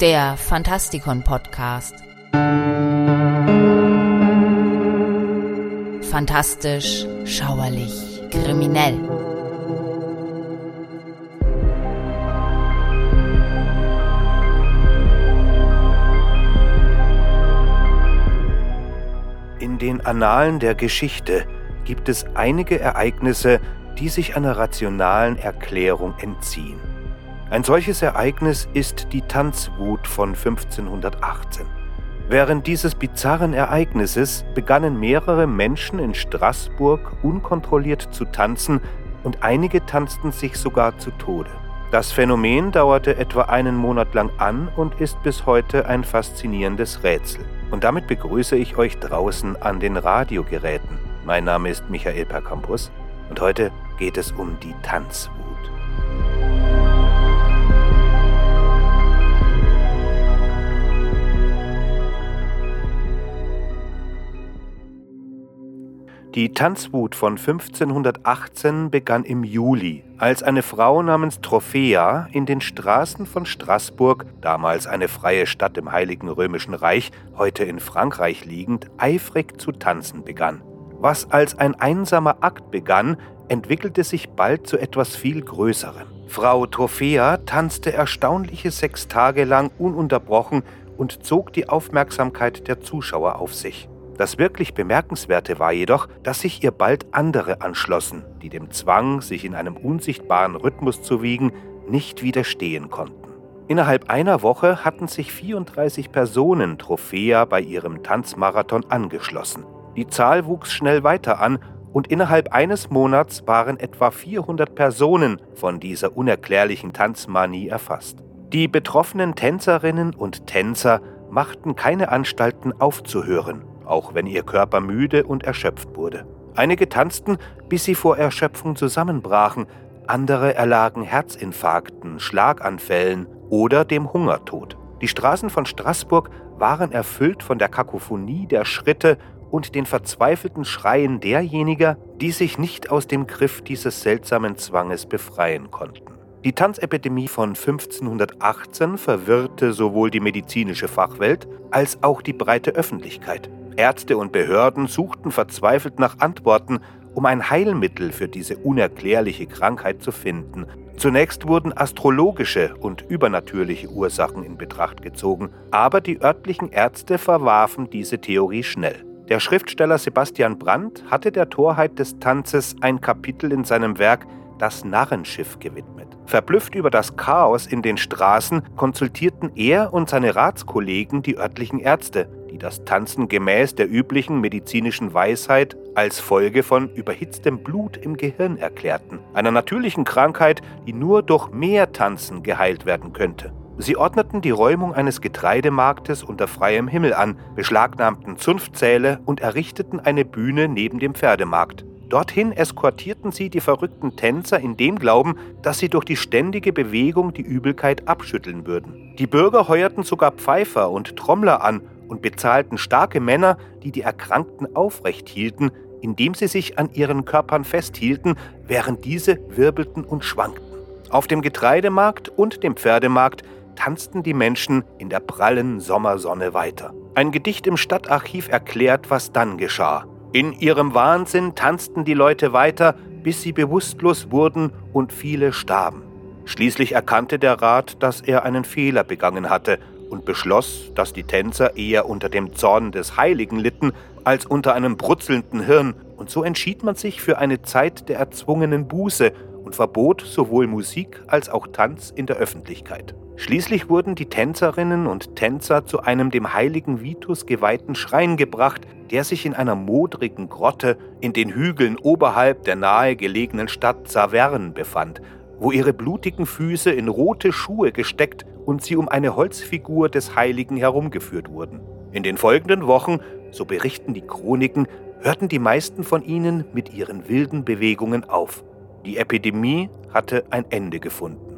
Der Fantastikon Podcast. Fantastisch, schauerlich, kriminell. In den Annalen der Geschichte gibt es einige Ereignisse, die sich einer rationalen Erklärung entziehen. Ein solches Ereignis ist die Tanzwut von 1518. Während dieses bizarren Ereignisses begannen mehrere Menschen in Straßburg unkontrolliert zu tanzen und einige tanzten sich sogar zu Tode. Das Phänomen dauerte etwa einen Monat lang an und ist bis heute ein faszinierendes Rätsel. Und damit begrüße ich euch draußen an den Radiogeräten. Mein Name ist Michael Percampus und heute geht es um die Tanzwut. Die Tanzwut von 1518 begann im Juli, als eine Frau namens Trophäa in den Straßen von Straßburg, damals eine freie Stadt im Heiligen Römischen Reich, heute in Frankreich liegend, eifrig zu tanzen begann. Was als ein einsamer Akt begann, entwickelte sich bald zu etwas viel Größerem. Frau Trophäa tanzte erstaunliche sechs Tage lang ununterbrochen und zog die Aufmerksamkeit der Zuschauer auf sich. Das wirklich Bemerkenswerte war jedoch, dass sich ihr bald andere anschlossen, die dem Zwang, sich in einem unsichtbaren Rhythmus zu wiegen, nicht widerstehen konnten. Innerhalb einer Woche hatten sich 34 Personen Trophäa bei ihrem Tanzmarathon angeschlossen. Die Zahl wuchs schnell weiter an und innerhalb eines Monats waren etwa 400 Personen von dieser unerklärlichen Tanzmanie erfasst. Die betroffenen Tänzerinnen und Tänzer machten keine Anstalten aufzuhören auch wenn ihr Körper müde und erschöpft wurde. Einige tanzten, bis sie vor Erschöpfung zusammenbrachen, andere erlagen Herzinfarkten, Schlaganfällen oder dem Hungertod. Die Straßen von Straßburg waren erfüllt von der Kakophonie der Schritte und den verzweifelten Schreien derjenigen, die sich nicht aus dem Griff dieses seltsamen Zwanges befreien konnten. Die Tanzepidemie von 1518 verwirrte sowohl die medizinische Fachwelt als auch die breite Öffentlichkeit. Ärzte und Behörden suchten verzweifelt nach Antworten, um ein Heilmittel für diese unerklärliche Krankheit zu finden. Zunächst wurden astrologische und übernatürliche Ursachen in Betracht gezogen, aber die örtlichen Ärzte verwarfen diese Theorie schnell. Der Schriftsteller Sebastian Brandt hatte der Torheit des Tanzes ein Kapitel in seinem Werk Das Narrenschiff gewidmet. Verblüfft über das Chaos in den Straßen konsultierten er und seine Ratskollegen die örtlichen Ärzte, die das Tanzen gemäß der üblichen medizinischen Weisheit als Folge von überhitztem Blut im Gehirn erklärten, einer natürlichen Krankheit, die nur durch mehr Tanzen geheilt werden könnte. Sie ordneten die Räumung eines Getreidemarktes unter freiem Himmel an, beschlagnahmten Zunftsäle und errichteten eine Bühne neben dem Pferdemarkt. Dorthin eskortierten sie die verrückten Tänzer in dem Glauben, dass sie durch die ständige Bewegung die Übelkeit abschütteln würden. Die Bürger heuerten sogar Pfeifer und Trommler an und bezahlten starke Männer, die die Erkrankten aufrecht hielten, indem sie sich an ihren Körpern festhielten, während diese wirbelten und schwankten. Auf dem Getreidemarkt und dem Pferdemarkt tanzten die Menschen in der prallen Sommersonne weiter. Ein Gedicht im Stadtarchiv erklärt, was dann geschah. In ihrem Wahnsinn tanzten die Leute weiter, bis sie bewusstlos wurden und viele starben. Schließlich erkannte der Rat, dass er einen Fehler begangen hatte und beschloss, dass die Tänzer eher unter dem Zorn des Heiligen litten als unter einem brutzelnden Hirn, und so entschied man sich für eine Zeit der erzwungenen Buße und verbot sowohl Musik als auch Tanz in der Öffentlichkeit. Schließlich wurden die Tänzerinnen und Tänzer zu einem dem heiligen Vitus geweihten Schrein gebracht, der sich in einer modrigen Grotte in den Hügeln oberhalb der nahe gelegenen Stadt Saverne befand, wo ihre blutigen Füße in rote Schuhe gesteckt und sie um eine Holzfigur des Heiligen herumgeführt wurden. In den folgenden Wochen, so berichten die Chroniken, hörten die meisten von ihnen mit ihren wilden Bewegungen auf. Die Epidemie hatte ein Ende gefunden.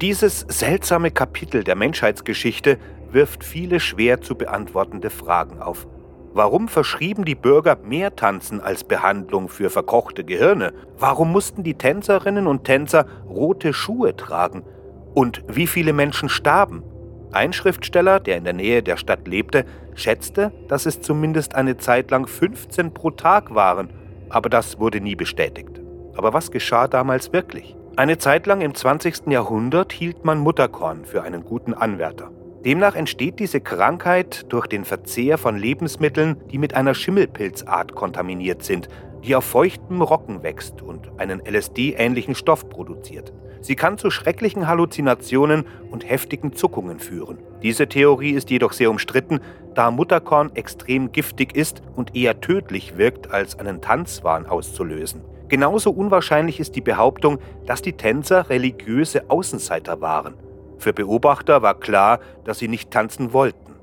Dieses seltsame Kapitel der Menschheitsgeschichte wirft viele schwer zu beantwortende Fragen auf. Warum verschrieben die Bürger mehr Tanzen als Behandlung für verkochte Gehirne? Warum mussten die Tänzerinnen und Tänzer rote Schuhe tragen? Und wie viele Menschen starben? Ein Schriftsteller, der in der Nähe der Stadt lebte, schätzte, dass es zumindest eine Zeit lang 15 pro Tag waren, aber das wurde nie bestätigt. Aber was geschah damals wirklich? Eine Zeit lang im 20. Jahrhundert hielt man Mutterkorn für einen guten Anwärter. Demnach entsteht diese Krankheit durch den Verzehr von Lebensmitteln, die mit einer Schimmelpilzart kontaminiert sind, die auf feuchtem Rocken wächst und einen LSD-ähnlichen Stoff produziert. Sie kann zu schrecklichen Halluzinationen und heftigen Zuckungen führen. Diese Theorie ist jedoch sehr umstritten, da Mutterkorn extrem giftig ist und eher tödlich wirkt, als einen Tanzwahn auszulösen. Genauso unwahrscheinlich ist die Behauptung, dass die Tänzer religiöse Außenseiter waren. Für Beobachter war klar, dass sie nicht tanzen wollten.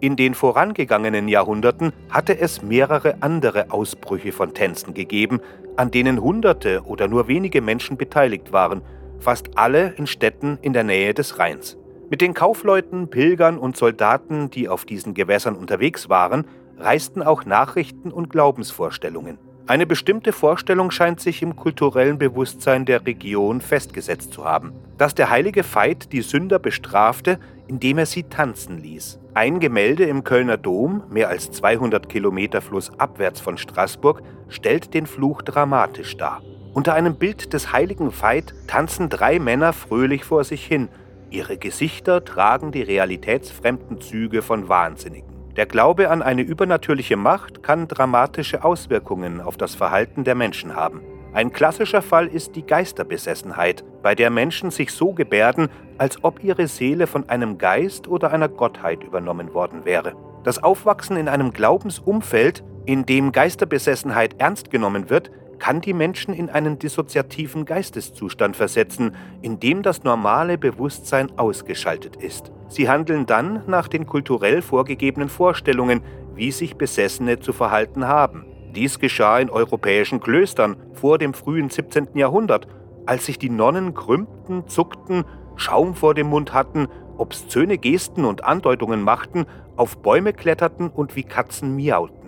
In den vorangegangenen Jahrhunderten hatte es mehrere andere Ausbrüche von Tänzen gegeben, an denen Hunderte oder nur wenige Menschen beteiligt waren, fast alle in Städten in der Nähe des Rheins. Mit den Kaufleuten, Pilgern und Soldaten, die auf diesen Gewässern unterwegs waren, reisten auch Nachrichten und Glaubensvorstellungen. Eine bestimmte Vorstellung scheint sich im kulturellen Bewusstsein der Region festgesetzt zu haben, dass der heilige Veit die Sünder bestrafte, indem er sie tanzen ließ. Ein Gemälde im Kölner Dom, mehr als 200 Kilometer flussabwärts von Straßburg, stellt den Fluch dramatisch dar. Unter einem Bild des heiligen Veit tanzen drei Männer fröhlich vor sich hin. Ihre Gesichter tragen die realitätsfremden Züge von Wahnsinnigen. Der Glaube an eine übernatürliche Macht kann dramatische Auswirkungen auf das Verhalten der Menschen haben. Ein klassischer Fall ist die Geisterbesessenheit, bei der Menschen sich so gebärden, als ob ihre Seele von einem Geist oder einer Gottheit übernommen worden wäre. Das Aufwachsen in einem Glaubensumfeld, in dem Geisterbesessenheit ernst genommen wird, kann die Menschen in einen dissoziativen Geisteszustand versetzen, in dem das normale Bewusstsein ausgeschaltet ist. Sie handeln dann nach den kulturell vorgegebenen Vorstellungen, wie sich Besessene zu verhalten haben. Dies geschah in europäischen Klöstern vor dem frühen 17. Jahrhundert, als sich die Nonnen krümmten, zuckten, Schaum vor dem Mund hatten, obszöne Gesten und Andeutungen machten, auf Bäume kletterten und wie Katzen miauten.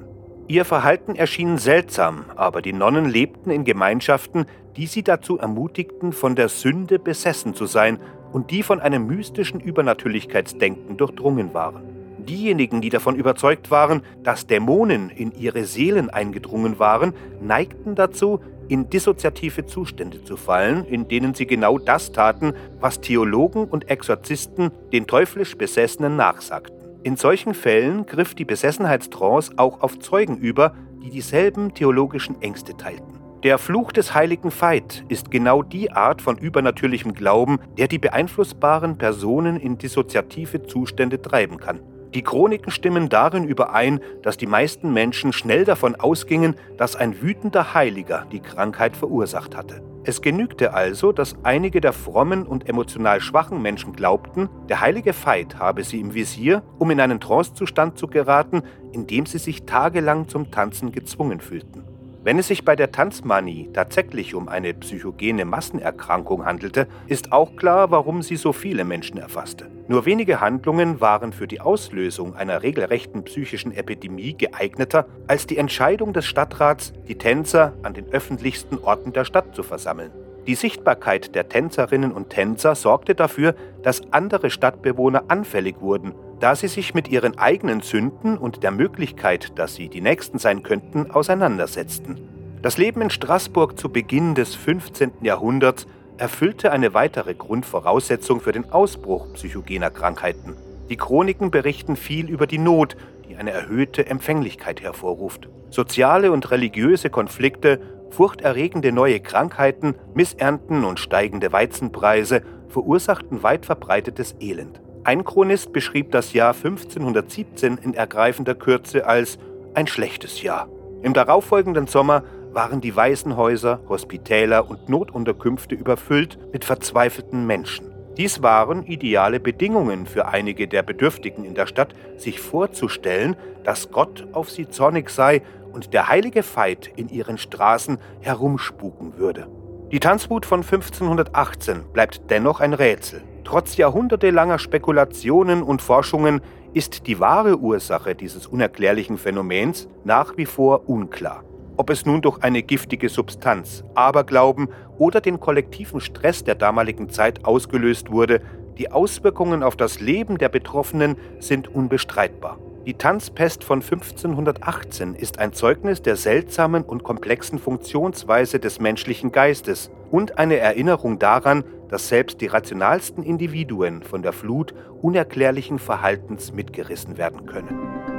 Ihr Verhalten erschien seltsam, aber die Nonnen lebten in Gemeinschaften, die sie dazu ermutigten, von der Sünde besessen zu sein und die von einem mystischen Übernatürlichkeitsdenken durchdrungen waren. Diejenigen, die davon überzeugt waren, dass Dämonen in ihre Seelen eingedrungen waren, neigten dazu, in dissoziative Zustände zu fallen, in denen sie genau das taten, was Theologen und Exorzisten den teuflisch Besessenen nachsagten. In solchen Fällen griff die Besessenheitstrance auch auf Zeugen über, die dieselben theologischen Ängste teilten. Der Fluch des heiligen Veit ist genau die Art von übernatürlichem Glauben, der die beeinflussbaren Personen in dissoziative Zustände treiben kann. Die Chroniken stimmen darin überein, dass die meisten Menschen schnell davon ausgingen, dass ein wütender Heiliger die Krankheit verursacht hatte. Es genügte also, dass einige der frommen und emotional schwachen Menschen glaubten, der heilige Veit habe sie im Visier, um in einen Trancezustand zu geraten, in dem sie sich tagelang zum Tanzen gezwungen fühlten. Wenn es sich bei der Tanzmanie tatsächlich um eine psychogene Massenerkrankung handelte, ist auch klar, warum sie so viele Menschen erfasste. Nur wenige Handlungen waren für die Auslösung einer regelrechten psychischen Epidemie geeigneter als die Entscheidung des Stadtrats, die Tänzer an den öffentlichsten Orten der Stadt zu versammeln. Die Sichtbarkeit der Tänzerinnen und Tänzer sorgte dafür, dass andere Stadtbewohner anfällig wurden da sie sich mit ihren eigenen Sünden und der Möglichkeit, dass sie die Nächsten sein könnten, auseinandersetzten. Das Leben in Straßburg zu Beginn des 15. Jahrhunderts erfüllte eine weitere Grundvoraussetzung für den Ausbruch psychogener Krankheiten. Die Chroniken berichten viel über die Not, die eine erhöhte Empfänglichkeit hervorruft. Soziale und religiöse Konflikte, furchterregende neue Krankheiten, Missernten und steigende Weizenpreise verursachten weit verbreitetes Elend. Ein Chronist beschrieb das Jahr 1517 in ergreifender Kürze als ein schlechtes Jahr. Im darauffolgenden Sommer waren die Waisenhäuser, Hospitäler und Notunterkünfte überfüllt mit verzweifelten Menschen. Dies waren ideale Bedingungen für einige der Bedürftigen in der Stadt, sich vorzustellen, dass Gott auf sie zornig sei und der heilige Veit in ihren Straßen herumspuken würde. Die Tanzwut von 1518 bleibt dennoch ein Rätsel. Trotz jahrhundertelanger Spekulationen und Forschungen ist die wahre Ursache dieses unerklärlichen Phänomens nach wie vor unklar. Ob es nun durch eine giftige Substanz, Aberglauben oder den kollektiven Stress der damaligen Zeit ausgelöst wurde, die Auswirkungen auf das Leben der Betroffenen sind unbestreitbar. Die Tanzpest von 1518 ist ein Zeugnis der seltsamen und komplexen Funktionsweise des menschlichen Geistes und eine Erinnerung daran, dass selbst die rationalsten Individuen von der Flut unerklärlichen Verhaltens mitgerissen werden können.